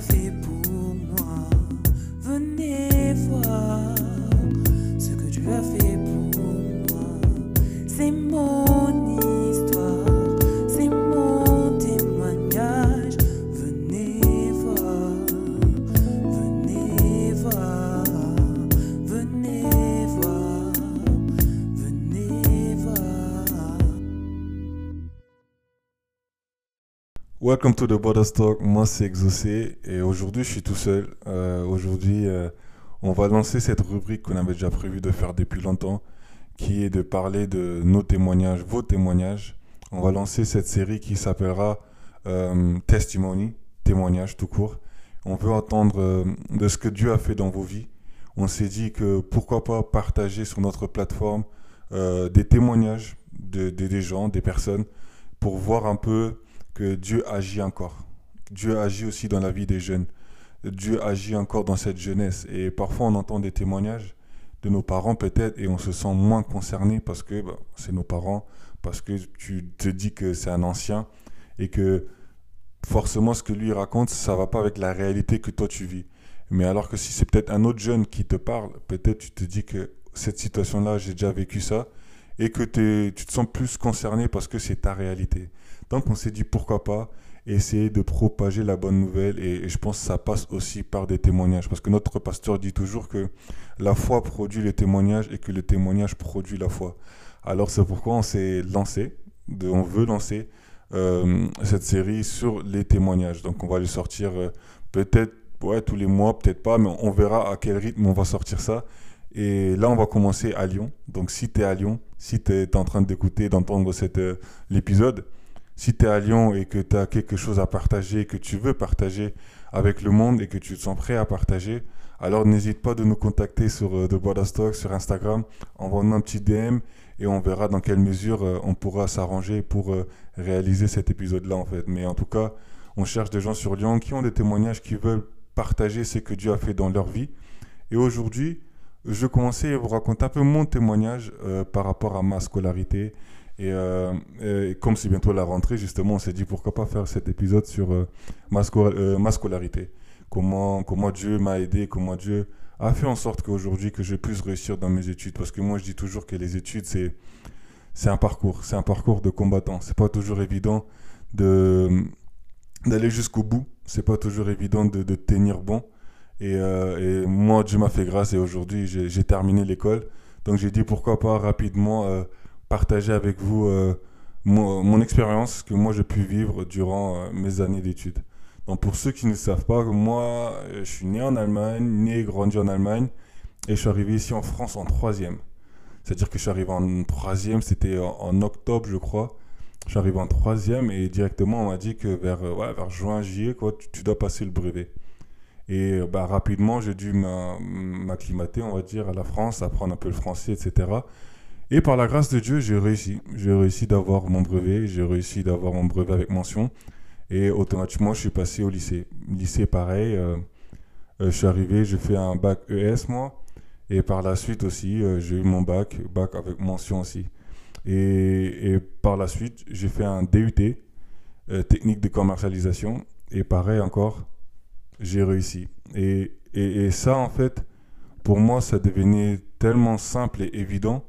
as Welcome to the Border Stock, moi c'est Exaucé et aujourd'hui je suis tout seul. Euh, aujourd'hui euh, on va lancer cette rubrique qu'on avait déjà prévu de faire depuis longtemps qui est de parler de nos témoignages, vos témoignages. On va lancer cette série qui s'appellera euh, Testimony, témoignage tout court. On veut entendre de ce que Dieu a fait dans vos vies. On s'est dit que pourquoi pas partager sur notre plateforme des témoignages de- des gens, des personnes, pour voir un peu que Dieu agit encore. Dieu agit aussi dans la vie des jeunes. Dieu agit encore dans cette jeunesse. Et parfois, on entend des témoignages de nos parents peut-être et on se sent moins concerné parce que bah, c'est nos parents, parce que tu te dis que c'est un ancien et que forcément ce que lui raconte, ça va pas avec la réalité que toi tu vis. Mais alors que si c'est peut-être un autre jeune qui te parle, peut-être tu te dis que cette situation-là, j'ai déjà vécu ça et que tu te sens plus concerné parce que c'est ta réalité. Donc on s'est dit pourquoi pas essayer de propager la bonne nouvelle et, et je pense que ça passe aussi par des témoignages parce que notre pasteur dit toujours que la foi produit le témoignage et que le témoignage produit la foi. Alors c'est pourquoi on s'est lancé, de- on veut lancer euh, cette série sur les témoignages. Donc on va les sortir euh, peut-être ouais, tous les mois, peut-être pas, mais on verra à quel rythme on va sortir ça. Et là, on va commencer à Lyon. Donc, si tu es à Lyon, si tu es en train d'écouter, d'entendre euh, l'épisode, si tu es à Lyon et que tu as quelque chose à partager, que tu veux partager avec le monde et que tu te sens prêt à partager, alors n'hésite pas de nous contacter sur euh, The Border Stock, sur Instagram, envoie-nous un petit DM et on verra dans quelle mesure euh, on pourra s'arranger pour euh, réaliser cet épisode-là en fait. Mais en tout cas, on cherche des gens sur Lyon qui ont des témoignages, qui veulent partager ce que Dieu a fait dans leur vie. Et aujourd'hui, je commençais à vous raconter un peu mon témoignage euh, par rapport à ma scolarité. Et, euh, et comme c'est bientôt la rentrée, justement, on s'est dit pourquoi pas faire cet épisode sur euh, ma, sco- ma scolarité. Comment, Dieu m'a aidé, comment Dieu a fait en sorte qu'aujourd'hui que je puisse réussir dans mes études. Parce que moi, je dis toujours que les études, c'est, un parcours, c'est un parcours de combattant. C'est pas toujours évident de, d'aller jusqu'au bout. C'est pas toujours évident de, de tenir bon. Et, euh, et moi, Dieu m'a fait grâce et aujourd'hui, j'ai terminé l'école. Donc j'ai dit pourquoi pas rapidement euh, partager avec vous euh, mon, mon expérience que moi j'ai pu vivre durant mes années d'études. Donc pour ceux qui ne savent pas, moi je suis né en Allemagne, né et grandi en Allemagne et je suis arrivé ici en France en troisième. C'est-à-dire que je suis arrivé en troisième, c'était en, octobre je crois. Je suis arrivé en troisième et directement on m'a dit que vers, juin, juillet, quoi, tu dois passer le brevet. Et euh, bah, rapidement, j'ai dû m'a- m'acclimater, on va dire, à la France, apprendre un peu le français, etc. Et par la grâce de Dieu, j'ai réussi. J'ai réussi d'avoir mon brevet, j'ai réussi d'avoir mon brevet avec mention. Et automatiquement, je suis passé au lycée. Lycée, pareil. euh, euh, je suis arrivé, j'ai fait un bac ES, moi. Et par la suite aussi, j'ai eu mon bac, bac avec mention aussi. Et, et par la suite, j'ai fait un DUT, technique de commercialisation. Et pareil encore, j'ai réussi. Et, et, ça, en fait, pour moi, ça devenait tellement simple et évident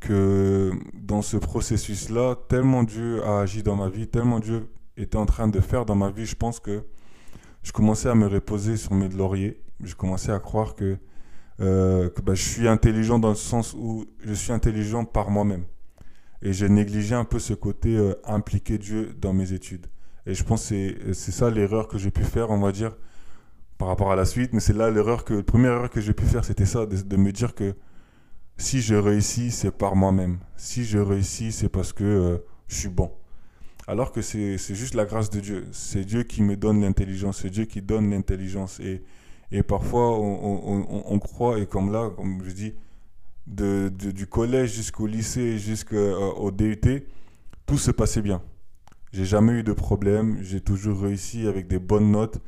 que dans ce processus-là, tellement Dieu a agi dans ma vie, tellement Dieu était en train de faire dans ma vie, je pense que je commençais à me reposer sur mes lauriers. Je commençais à croire que, euh, que bah, je suis intelligent dans le sens où je suis intelligent par moi-même. Et j'ai négligé un peu ce côté euh, impliquer Dieu dans mes études. Et je pense que c'est- c'est ça l'erreur que j'ai pu faire, on va dire, par rapport à la suite. Mais c'est là l'erreur que, la première erreur que j'ai pu faire, c'était ça, de, de me dire que si je réussis, c'est par moi-même. Si je réussis, c'est parce que euh, je suis bon. Alors que c'est juste la grâce de Dieu. C'est Dieu qui me donne l'intelligence. C'est Dieu qui donne l'intelligence. Et, et parfois, on, on- on- croit, et comme là, comme je dis, de, du collège jusqu'au lycée, jusqu'au DUT, tout se passait bien. J'ai jamais eu de problème. J'ai toujours réussi avec des bonnes notes.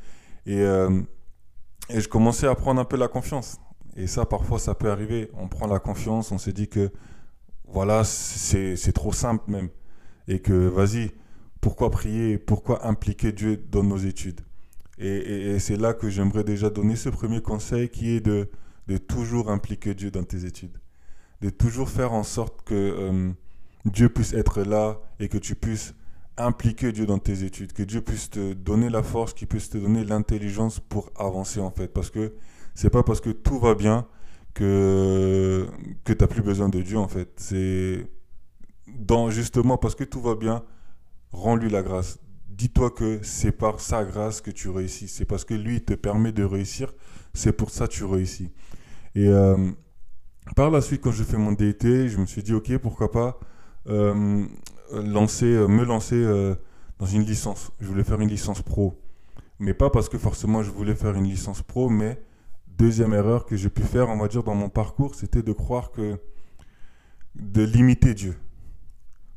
Et, euh, et je commençais à prendre un peu la confiance. Et ça, parfois, ça peut arriver. On prend la confiance, on se dit que, voilà, c'est trop simple même. Et que, vas-y, pourquoi prier Pourquoi impliquer Dieu dans nos études? Et c'est là que j'aimerais déjà donner ce premier conseil qui est de, de toujours impliquer Dieu dans tes études. De toujours faire en sorte que euh, Dieu puisse être là et que tu puisses impliquer Dieu dans tes études. Que Dieu puisse te donner la force, qu'il puisse te donner l'intelligence pour avancer en fait. Parce que c'est pas parce que tout va bien que, que tu n'as plus besoin de Dieu en fait. C'est dans, justement parce que tout va bien, rends-lui la grâce. Dis-toi que c'est par sa grâce que tu réussis. C'est parce que lui te permet de réussir. C'est pour ça que tu réussis. Et euh, par la suite, quand je fais mon DT, je me suis dit, ok, pourquoi pas euh, lancer, euh, me lancer euh, dans une licence. Je voulais faire une licence pro. Mais pas parce que forcément je voulais faire une licence pro, mais deuxième erreur que j'ai pu faire, on va dire, dans mon parcours, c'était de croire que de limiter Dieu.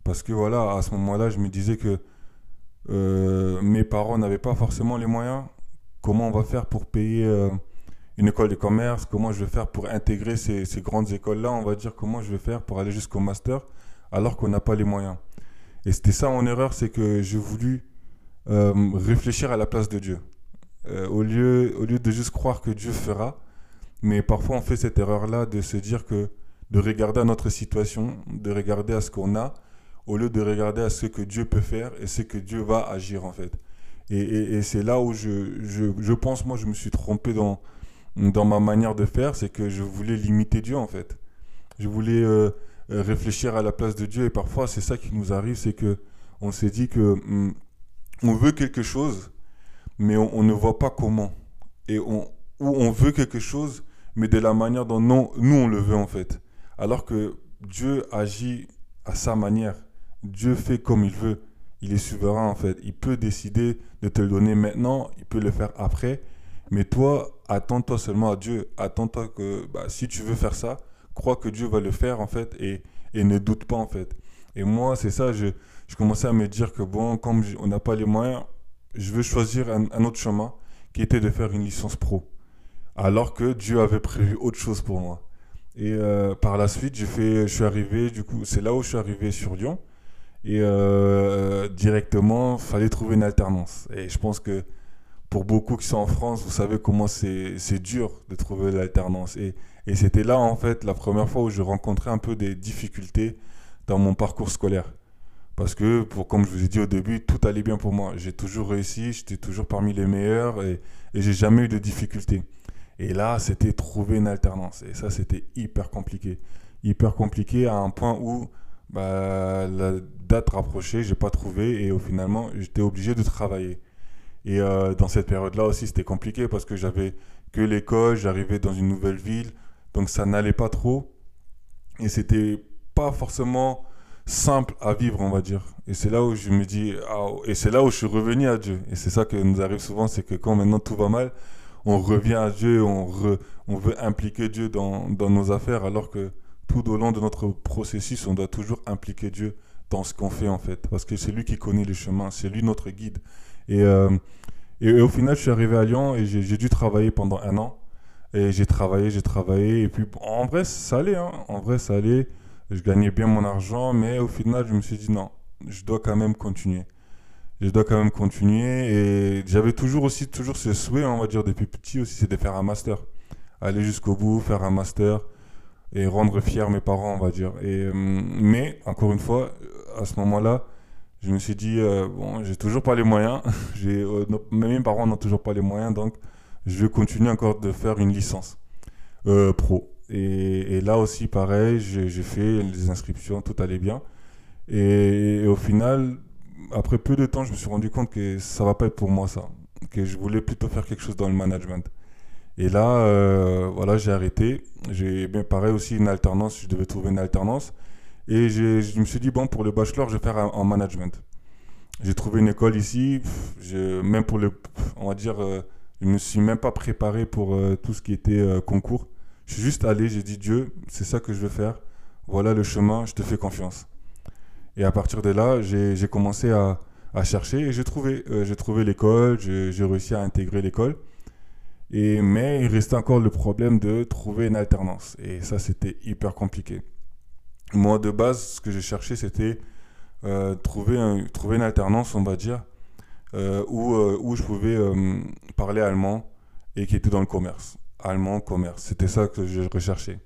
Parce que voilà, à ce moment-là, je me disais que euh, mes parents n'avaient pas forcément les moyens. Comment on va faire pour payer une école de commerce? Comment je vais faire pour intégrer ces, ces grandes écoles-là? On va dire comment je vais faire pour aller jusqu'au master alors qu'on n'a pas les moyens. Et c'était ça mon erreur, c'est que j'ai voulu euh, réfléchir à la place de Dieu. Euh, au, lieu, au lieu de juste croire que Dieu fera, mais parfois on fait cette erreur-là de se dire que de regarder à notre situation, de regarder à ce qu'on a, au lieu de regarder à ce que Dieu peut faire et ce que Dieu va agir en fait. Et, et- c'est là où je, je, je pense, moi, je me suis trompé dans, dans ma manière de faire, c'est que je voulais limiter Dieu en fait. Je voulais euh, réfléchir à la place de Dieu et parfois c'est ça qui nous arrive, c'est que on s'est dit que hum, on veut quelque chose, mais on, ne voit pas comment. Et on, on veut quelque chose, mais de la manière dont non, nous on le veut en fait. Alors que Dieu agit à sa manière. Dieu fait comme il veut. Il est souverain en fait. Il peut décider de te le donner maintenant, il peut le faire après. Mais toi, attends-toi seulement à Dieu. Attends-toi que bah, si tu veux faire ça, crois que Dieu va le faire en fait et, et ne doute pas en fait. Et moi, c'est ça, je, je commençais à me dire que bon, comme on n'a pas les moyens, je veux choisir un, autre chemin qui était de faire une licence pro. Alors que Dieu avait prévu autre chose pour moi. Et euh, par la suite, fait, je suis arrivé, du coup, c'est là où je suis arrivé sur Lyon. Et euh, directement, fallait trouver une alternance. Et je pense que pour beaucoup qui sont en France, vous savez comment c'est dur de trouver l'alternance. Et, et c'était là, en fait, la première fois où je rencontrais un peu des difficultés dans mon parcours scolaire. Parce que, pour, comme je vous ai dit au début, tout allait bien pour moi. J'ai toujours réussi, j'étais toujours parmi les meilleurs et, et j'ai jamais eu de difficultés. Et là, c'était trouver une alternance. Et ça, c'était hyper compliqué. Hyper compliqué à un point où bah, la date rapprochée, j'ai pas trouvé et au finalement, j'étais obligé de travailler. Et euh, dans cette période-là aussi, c'était compliqué parce que j'avais que l'école, j'arrivais dans une nouvelle ville, donc ça n'allait pas trop. Et c'était pas forcément simple à vivre, on va dire. Et c'est là où je me dis, ah, et c'est là où je suis revenu à Dieu. Et c'est ça que nous arrive souvent, c'est que quand maintenant tout va mal, on revient à Dieu, on, on veut impliquer Dieu dans, dans nos affaires, alors que tout au long de notre processus, on doit toujours impliquer Dieu dans ce qu'on fait en fait, parce que c'est lui qui connaît les chemins, c'est lui notre guide. Et, euh, et, et au final, je suis arrivé à Lyon et j'ai dû travailler pendant un an. Et j'ai travaillé, j'ai travaillé, et puis en vrai, ça allait, hein. en vrai, ça allait. Je gagnais bien mon argent, mais au final, je me suis dit non, je dois quand même continuer. Je dois quand même continuer. Et j'avais toujours aussi toujours ce souhait, on va dire, depuis petit aussi, c'est de faire un master. Aller jusqu'au bout, faire un master et rendre fiers mes parents, on va dire. Et, euh, mais, encore une fois, à ce moment-là, je me suis dit, euh, bon, j'ai toujours pas les moyens. J'ai, euh, mes parents n'ont toujours pas les moyens, donc je vais continuer encore de faire une licence euh, pro. Et, là aussi, pareil, j'ai fait les inscriptions, tout allait bien. Et, au final, après peu de temps, je me suis rendu compte que ça va pas être pour moi ça. Que je voulais plutôt faire quelque chose dans le management. Et là, euh, voilà, j'ai arrêté. J'ai bien pareil aussi une alternance, je devais trouver une alternance. Et je me suis dit, bon, pour le bachelor, je vais faire en management. J'ai trouvé une école ici, même pour le, on va dire, euh, je me suis même pas préparé pour euh, tout ce qui était euh, concours. Je suis juste allé, j'ai dit, Dieu, c'est ça que je veux faire. Voilà le chemin, je te fais confiance. Et à partir de là, j'ai commencé à, à chercher et j'ai trouvé. Euh, j'ai trouvé l'école, j'ai réussi à intégrer l'école. Et, mais il restait encore le problème de trouver une alternance. Et ça, c'était hyper compliqué. Moi, de base, ce que j'ai cherché, c'était euh, trouver, trouver une alternance, on va dire, où, euh, où je pouvais euh, parler allemand et qui était dans le commerce. Allemand, commerce. C'était ça que je recherchais.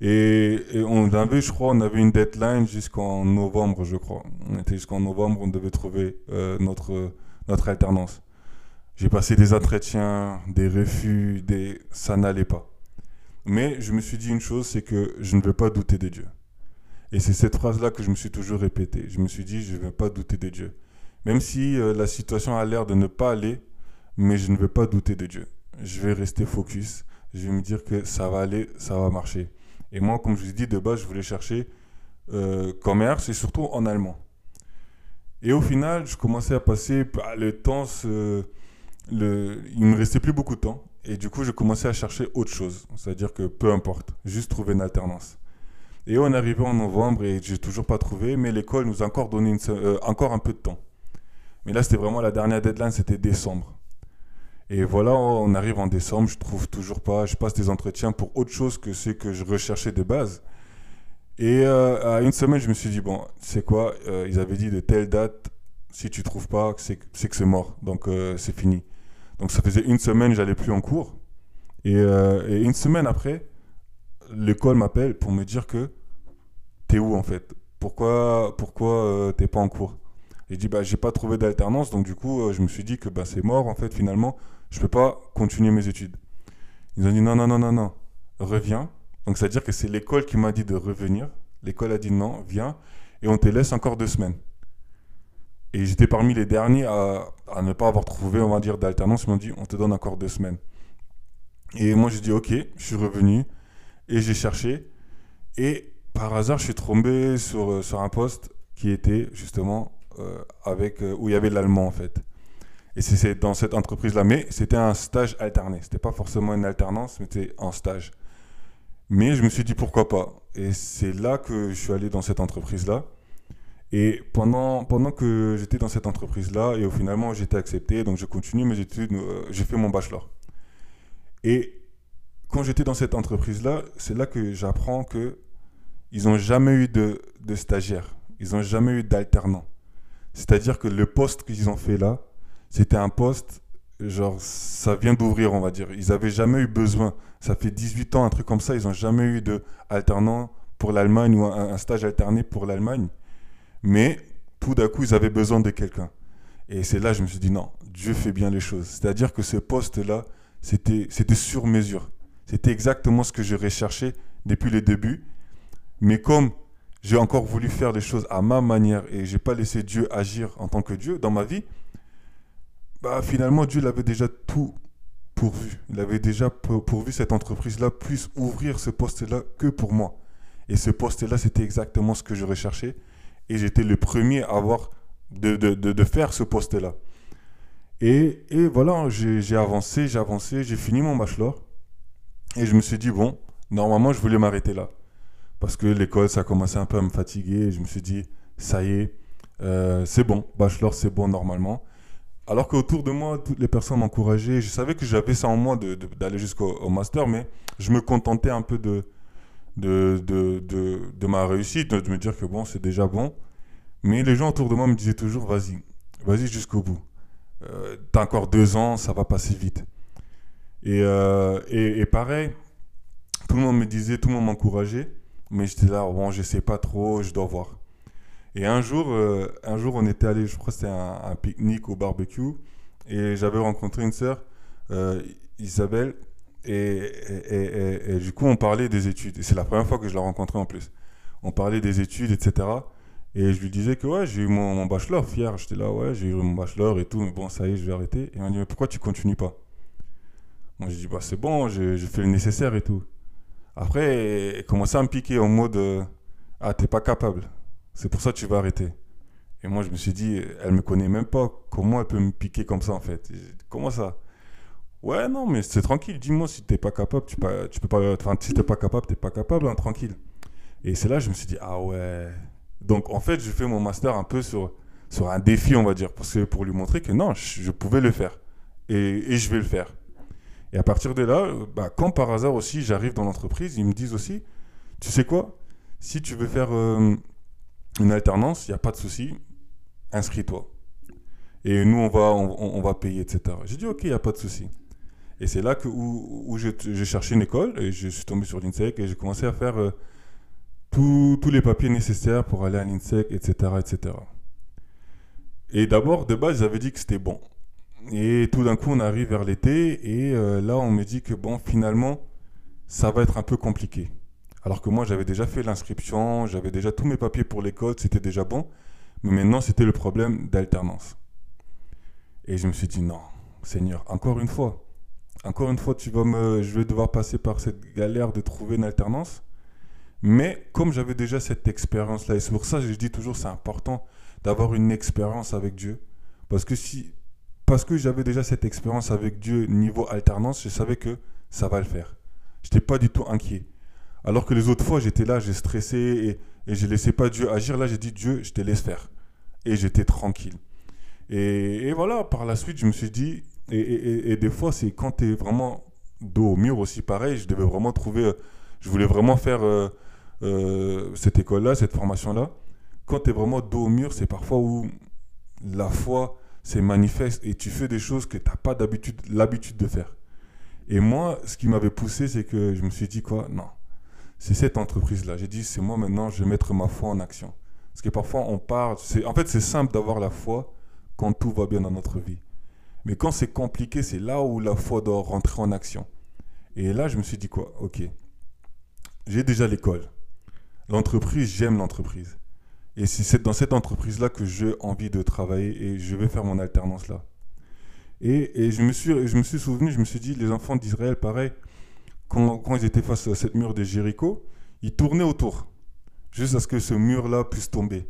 Et, on avait, je crois, on avait une deadline jusqu'en novembre, je crois. On était jusqu'en novembre, on devait trouver euh, notre, notre alternance. J'ai passé des entretiens, des refus, des... ça n'allait pas. Mais je me suis dit une chose, c'est que je ne veux pas douter de Dieu. Et c'est cette phrase-là que je me suis toujours répétée. Je me suis dit, je ne veux pas douter de Dieu. Même si euh, la situation a l'air de ne pas aller, mais je ne veux pas douter de Dieu. Je vais rester focus. Je vais me dire que ça va aller, ça va marcher. Et moi, comme je vous ai dit, de base, je voulais chercher euh, commerce et surtout en allemand. Et au final, je commençais à passer, bah, le temps, se- le, il me restait plus beaucoup de temps. Et du coup, je commençais à chercher autre chose. C'est-à-dire que peu importe, juste trouver une alternance. Et on est arrivé en novembre et j'ai toujours pas trouvé, mais l'école nous a encore donné euh, encore un peu de temps. Mais là, c'était vraiment la dernière deadline, c'était décembre. Et voilà, on arrive en décembre, je trouve toujours pas, je passe des entretiens pour autre chose que ce que je recherchais de base. Et euh, à une semaine, je me suis dit, bon, c'est quoi euh, Ils avaient dit de telle date, si tu trouves pas, c'est que c'est mort. Donc euh, c'est fini. Donc ça faisait une semaine, j'allais plus en cours. Et, et une semaine après, l'école m'appelle pour me dire que t'es où en fait? Pourquoi, pourquoi t'es pas en cours? Et je dis, bah j'ai pas trouvé d'alternance, donc du coup, euh, je me suis dit que bah, c'est mort en fait, finalement, je peux pas continuer mes études. Ils ont dit, non, non, non, non, non, reviens. Donc c'est à dire que c'est l'école qui m'a dit de revenir. L'école a dit non, viens, et on te laisse encore deux semaines. Et j'étais parmi les derniers à, à ne pas avoir trouvé, on va dire, d'alternance. Ils m'ont dit, on te donne encore deux semaines. Et moi, j'ai dit, ok, je suis revenu et j'ai cherché. Et par hasard, je suis tombé sur, euh, sur un poste qui était justement avec, euh, où il y avait l'allemand en fait. Et c'est- dans cette entreprise-là. Mais c'était un stage alterné. C'était pas forcément une alternance, mais c'était un stage. Mais je me suis dit pourquoi pas? Et c'est là que je suis allé dans cette entreprise-là. Et pendant, pendant que j'étais dans cette entreprise-là, et au finalement j'étais accepté, donc je continue mes études, euh, j'ai fait mon bachelor. Et quand j'étais dans cette entreprise-là, c'est là que j'apprends que ils n'ont jamais eu de, de stagiaire, ils n'ont jamais eu d'alternant. C'est-à-dire que le poste qu'ils ont fait là, c'était un poste, genre, ça vient d'ouvrir, on va dire. Ils n'avaient jamais eu besoin. Ça fait 18 ans, un truc comme ça, ils n'ont jamais eu de pour l'Allemagne ou un, stage alterné pour l'Allemagne. Mais tout d'un coup, ils avaient besoin de quelqu'un. Et c'est là que je me suis dit, non, Dieu fait bien les choses. C'est-à-dire que ce poste-là, c'était c'était sur mesure. C'était exactement ce que je recherchais depuis le début. Mais comme j'ai encore voulu faire les choses à ma manière et j'ai pas laissé Dieu agir en tant que Dieu dans ma vie, bah finalement Dieu l'avait déjà tout pourvu. Il avait déjà pour- pourvu cette entreprise-là puisse ouvrir ce poste-là que pour moi. Et ce poste-là, c'était exactement ce que je recherchais. Et j'étais le premier à avoir de, faire ce poste-là. Et, et voilà, j'ai avancé, j'ai avancé, j'ai fini mon bachelor. Et je me suis dit, bon, normalement, je voulais m'arrêter là. Parce que l'école, ça commençait un peu à me fatiguer. Et je me suis dit, ça y est, euh, c'est bon, bachelor, c'est bon normalement. Alors qu'autour de moi, toutes les personnes m'encourageaient. Je savais que j'avais ça en moi d'aller jusqu'au au master, mais je me contentais un peu de, de, de, ma réussite, de me dire que bon, c'est déjà bon. Mais les gens autour de moi me disaient toujours, vas-y, vas-y jusqu'au bout. Euh, T'as encore deux ans, ça va passer vite. Et, euh, et pareil, tout le monde me disait, tout le monde m'encourageait, mais j'étais là, bon, je sais pas trop, je dois voir. Et un jour, euh, un jour, on était allé, je crois que c'était un, pique-nique au barbecue, et j'avais rencontré une sœur, euh, Isabelle, et, et, du coup, on parlait des études. C'est la première fois que je la rencontrais en plus. On parlait des études, etc. Et je lui disais que ouais, j'ai eu mon, bachelor, fier. J'étais là, ouais, j'ai eu mon bachelor et tout, mais bon, ça y est, je vais arrêter. Et on dit, mais pourquoi tu continues pas? Moi, j'ai dit, bah c'est bon, j'ai fait le nécessaire et tout. Après, commençait à me piquer en mode, euh, ah, t'es pas capable. C'est pour ça que tu vas arrêter. Et moi, je me suis dit, elle me connaît même pas. Comment elle peut me piquer comme ça, en fait? Comment ça? Ouais, non, mais c'est tranquille. Dis-moi si t'es pas capable, tu, pas, tu peux pas. Enfin, si t'es pas capable, t'es pas capable, hein, tranquille. Et c'est là que je me suis dit, ah ouais. Donc, en fait, je fais mon master un peu sur, sur un défi, on va dire, parce que pour lui montrer que non, je, pouvais le faire. Et je vais le faire. Et à partir de là, euh, bah, quand par hasard aussi j'arrive dans l'entreprise, ils me disent aussi, tu sais quoi, si tu veux faire euh, une alternance, il n'y a pas de souci, inscris-toi. Et nous, on va, on, va payer, etc. J'ai dit, ok, il n'y a pas de souci. Et c'est là que, où, j'ai cherché une école et je suis tombé sur l'INSEC et j'ai commencé à faire euh, tous tous les papiers nécessaires pour aller à l'INSEC, etc., etc. Et d'abord, de base, j'avais dit que c'était bon. Et tout d'un coup, on arrive vers l'été et euh, là, on me dit que bon, finalement, ça va être un peu compliqué. Alors que moi, j'avais déjà fait l'inscription, j'avais déjà tous mes papiers pour l'école, c'était déjà bon. Mais maintenant, c'était le problème d'alternance. Et je me suis dit, non, Seigneur, encore une fois, encore une fois, tu vas me, je vais devoir passer par cette galère de trouver une alternance. Mais comme j'avais déjà cette expérience-là, et c'est pour ça que je dis toujours, c'est important d'avoir une expérience avec Dieu. Parce que si, parce que j'avais déjà cette expérience avec Dieu niveau alternance, je savais que ça va le faire. Je n'étais pas du tout inquiet. Alors que les autres fois, j'étais là, j'ai stressé et, je laissais pas Dieu agir. Là, j'ai dit, Dieu, je te laisse faire. Et j'étais tranquille. Et, voilà, par la suite, je me suis dit, et, des fois, c'est quand tu es vraiment dos au mur aussi, pareil, je devais vraiment trouver, je voulais vraiment faire euh, euh, cette école-là, cette formation-là. Quand tu es vraiment dos au mur, c'est parfois où la foi c'est manifeste et tu fais des choses que tu n'as pas d'habitude, l'habitude de faire. Et moi, ce qui m'avait poussé, c'est que je me suis dit quoi? Non, c'est cette entreprise-là. J'ai dit, c'est moi maintenant, je vais mettre ma foi en action. Parce que parfois, on parle, en fait, c'est simple d'avoir la foi quand tout va bien dans notre vie. Mais quand c'est compliqué, c'est là où la foi doit rentrer en action. Et là, je me suis dit quoi? Ok, j'ai déjà l'école. L'entreprise, j'aime l'entreprise. Et c'est dans cette entreprise-là que j'ai envie de travailler et je vais faire mon alternance là. Et, et je, me suis, je me suis souvenu, je me suis dit, les enfants d'Israël, pareil, quand, quand ils étaient face à cette mur de Jéricho, ils tournaient autour, juste à ce que ce mur-là puisse tomber.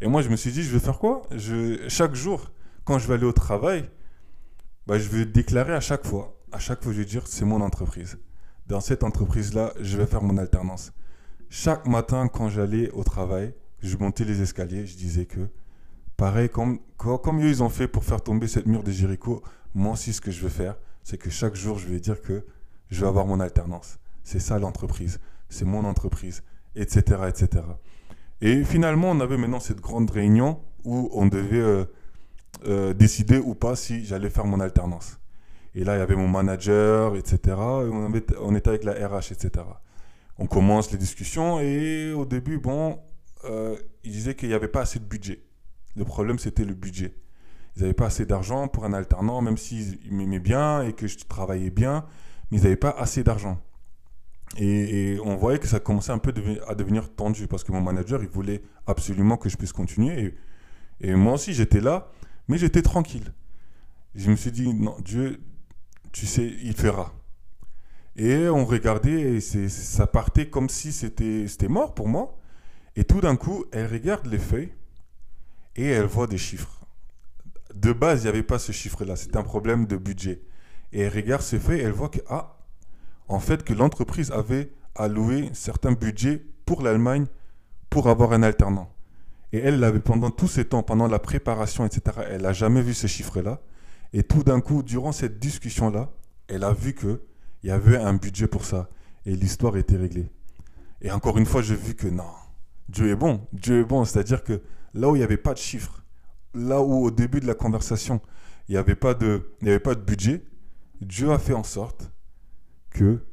Et moi, je me suis dit, je vais faire quoi? Je, Chaque jour, quand je vais aller au travail, bah, je vais déclarer à chaque fois, à chaque fois, je vais dire, c'est mon entreprise. Dans cette entreprise-là, je vais faire mon alternance. Chaque matin, quand j'allais au travail, je montais les escaliers, je disais que, pareil, comme, comme, eux, ils ont fait pour faire tomber cette mur de Jéricho, moi aussi, ce que je veux faire, c'est que chaque jour, je vais dire que je vais avoir mon alternance. C'est ça l'entreprise. C'est mon entreprise, etc., etc. Et finalement, on avait maintenant cette grande réunion où on devait euh, euh, décider ou pas si j'allais faire mon alternance. Et là, il y avait mon manager, etc. On était avec la RH, etc. On commence les discussions et au début, bon, euh, ils disaient qu'il n'y avait pas assez de budget. Le problème, c'était le budget. Ils n'avaient pas assez d'argent pour un alternant, même s'ils m'aimaient bien et que je travaillais bien, mais ils n'avaient pas assez d'argent. Et, on voyait que ça commençait un peu à devenir tendu parce que mon manager, il voulait absolument que je puisse continuer. Et, moi aussi, j'étais là, mais j'étais tranquille. Je me suis dit, non, Dieu, tu sais, il fera. Et on regardait ça partait comme si c'était mort pour moi. Et tout d'un coup, elle regarde les feuilles et elle voit des chiffres. De base, il n'y avait pas ce chiffre-là. C'était un problème de budget. Et elle regarde ces feuilles et elle voit que, ah, en fait, que l'entreprise avait alloué certains budgets pour l'Allemagne pour avoir un alternant. Et elle l'avait pendant tous ces temps, pendant la préparation, etc. Elle n'a jamais vu ces chiffres-là. Et tout d'un coup, durant cette discussion-là, elle a vu que il y avait un budget pour ça. Et l'histoire était réglée. Et encore une fois, j'ai vu que non, Dieu est bon. Dieu est bon. C'est-à-dire que là où il n'y avait pas de chiffres, là où au début de la conversation, il n'y avait, pas de- budget, Dieu a fait en sorte que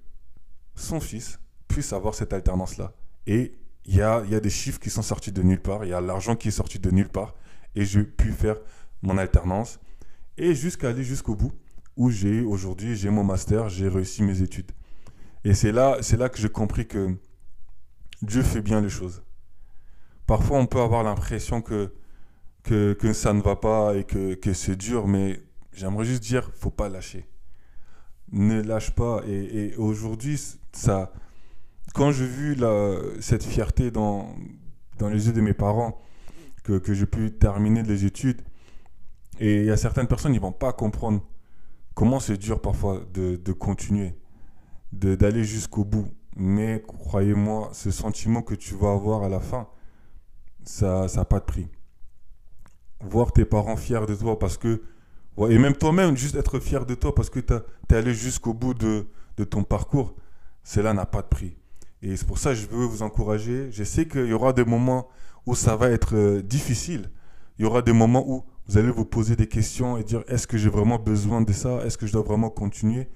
son fils puisse avoir cette alternance-là. Et il y a, y a des chiffres qui sont sortis de nulle part, il y a l'argent qui est sorti de nulle part, et j'ai pu faire mon alternance, et jusqu'à aller jusqu'au bout, où j'ai aujourd'hui, j'ai mon master, j'ai réussi mes études. Et c'est là, c'est là que j'ai compris que Dieu fait bien les choses. Parfois, on peut avoir l'impression que, que, ça ne va pas et que, que c'est dur, mais j'aimerais juste dire, faut pas lâcher. Ne lâche pas. Et, aujourd'hui, ça, quand j'ai vu cette fierté dans, dans les yeux de mes parents, que, que j'ai pu terminer les études, et il y a certaines personnes, ils vont pas comprendre comment c'est dur parfois de, de continuer, d'aller jusqu'au bout. Mais croyez-moi, ce sentiment que tu vas avoir à la fin, ça n'a pas de prix. Voir tes parents fiers de toi parce que, et même toi-même, juste être fier de toi parce que tu es allé jusqu'au bout de, de ton parcours, cela n'a pas de prix. Et c'est pour ça que je veux vous encourager. Je sais qu'il y aura des moments où ça va être euh, difficile. Il y aura des moments où vous allez vous poser des questions et dire est-ce que j'ai vraiment besoin de ça? Est-ce que je dois vraiment continuer?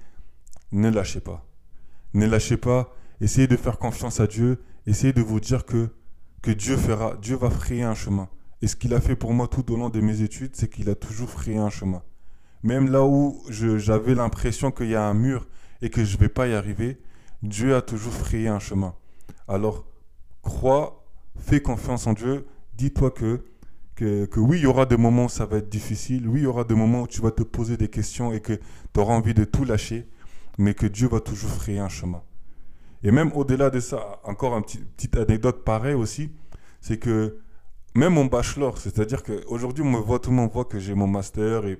Ne lâchez pas. Ne lâchez pas. Essayez de faire confiance à Dieu. Essayez de vous dire que, que Dieu fera, Dieu va frayer un chemin. Et ce qu'il a fait pour moi tout au long de mes études, c'est qu'il a toujours frayé un chemin. Même là où j'avais l'impression qu'il y a un mur et que je ne vais pas y arriver, Dieu a toujours frayé un chemin. Alors, crois, fais confiance en Dieu, dis-toi que, que, que oui, il y aura des moments où ça va être difficile, oui, il y aura des moments où tu vas te poser des questions et que tu auras envie de tout lâcher, mais que Dieu va toujours frayer un chemin. Et même au-delà de ça, encore une petite, anecdote pareille aussi, c'est que même mon bachelor, c'est-à-dire qu'aujourd'hui, on me voit, tout le monde voit que j'ai mon master et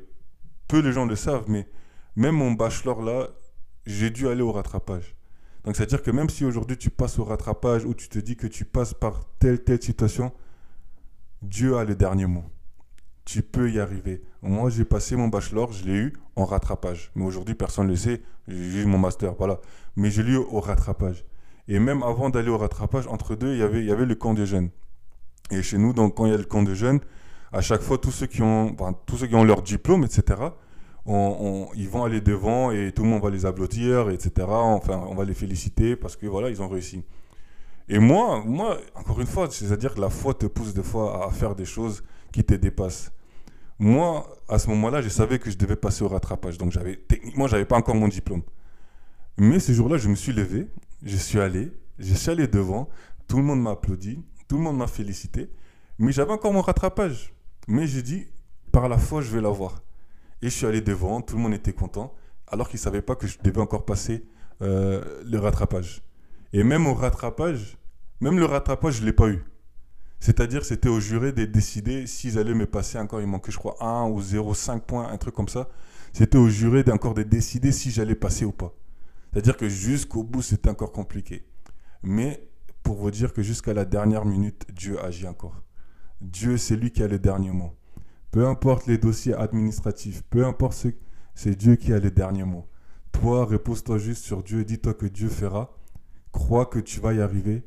peu de gens le savent, mais même mon bachelor là, j'ai dû aller au rattrapage. Donc c'est-à-dire que même si aujourd'hui tu passes au rattrapage ou tu te dis que tu passes par telle, telle situation, Dieu a le dernier mot. Tu peux y arriver. Moi, j'ai passé mon bachelor, je l'ai eu en rattrapage. Mais aujourd'hui, personne ne le sait. J'ai eu mon master, voilà. Mais je l'ai eu au rattrapage. Et même avant d'aller au rattrapage, entre deux, il y avait, il y avait le camp des jeunes. Et chez nous, donc, quand il y a le camp des jeunes, à chaque fois, tous ceux qui ont, tous ceux qui ont leur diplôme, etc., on- ils vont aller devant et tout le monde va les applaudir, etc. Enfin, on va les féliciter parce que voilà, ils ont réussi. Et moi, moi, encore une fois, c'est-à-dire que la foi te pousse des fois à faire des choses qui te dépassent. Moi, à ce moment-là, je savais que je devais passer au rattrapage. Donc, j'avais, techniquement, j'avais pas encore mon diplôme. Mais ce jour-là, je me suis levé, je suis allé, je suis allé devant, tout le monde m'a applaudi, tout le monde m'a félicité, mais j'avais encore mon rattrapage. Mais j'ai dit, par la foi, je vais l'avoir. Et je suis allé devant, tout le monde était content, alors qu'ils ne savaient pas que je devais encore passer euh, le rattrapage. Et même au rattrapage, même le rattrapage, je ne l'ai pas eu. C'est-à-dire, c'était aux jurés de décider s'ils allaient me passer encore, il manquait, je crois, 1 ou 0,5 points, un truc comme ça. C'était aux jurés d'encore de décider si j'allais passer ou pas. C'est-à-dire que jusqu'au bout, c'était encore compliqué. Mais pour vous dire que jusqu'à la dernière minute, Dieu agit encore. Dieu, c'est lui qui a le dernier mot. Peu importe les dossiers administratifs, peu importe ce, c'est Dieu qui a le dernier mot. Toi, repose-toi juste sur Dieu, dis-toi que Dieu fera, crois que tu vas y arriver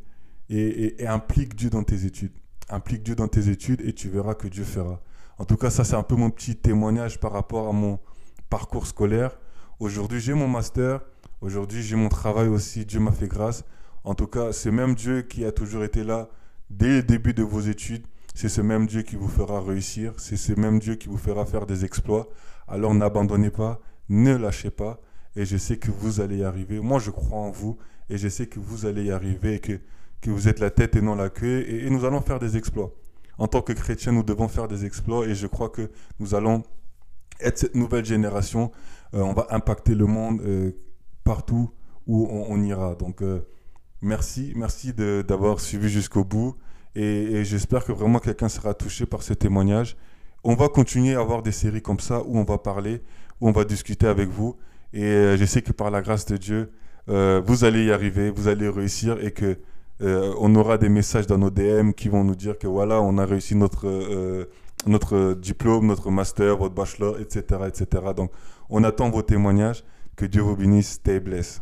et implique Dieu dans tes études. Implique Dieu dans tes études et tu verras que Dieu fera. En tout cas, ça c'est un peu mon petit témoignage par rapport à mon parcours scolaire. Aujourd'hui, j'ai mon master. Aujourd'hui, j'ai mon travail aussi. Dieu m'a fait grâce. En tout cas, c'est même Dieu qui a toujours été là dès le début de vos études. C'est ce même Dieu qui vous fera réussir. C'est ce même Dieu qui vous fera faire des exploits. Alors n'abandonnez pas, ne lâchez pas. Et je sais que vous allez y arriver. Moi, je crois en vous. Et je sais que vous allez y arriver et que, que vous êtes la tête et non la queue. Et, nous allons faire des exploits. En tant que chrétiens, nous devons faire des exploits. Et je crois que nous allons être cette nouvelle génération. Euh, on va impacter le monde euh, partout où on, ira. Donc, euh, merci. Merci d'avoir suivi jusqu'au bout. Et, et j'espère que vraiment quelqu'un sera touché par ce témoignage. On va continuer à avoir des séries comme ça où on va parler, où on va discuter avec vous. Et euh, je sais que par la grâce de Dieu, vous allez y arriver, vous allez réussir et que euh, on aura des messages dans nos DM qui vont nous dire que voilà, on a réussi notre, euh, notre diplôme, notre master, votre bachelor, etc., etc. Donc, on attend vos témoignages. Que Dieu vous bénisse. Stay blessed.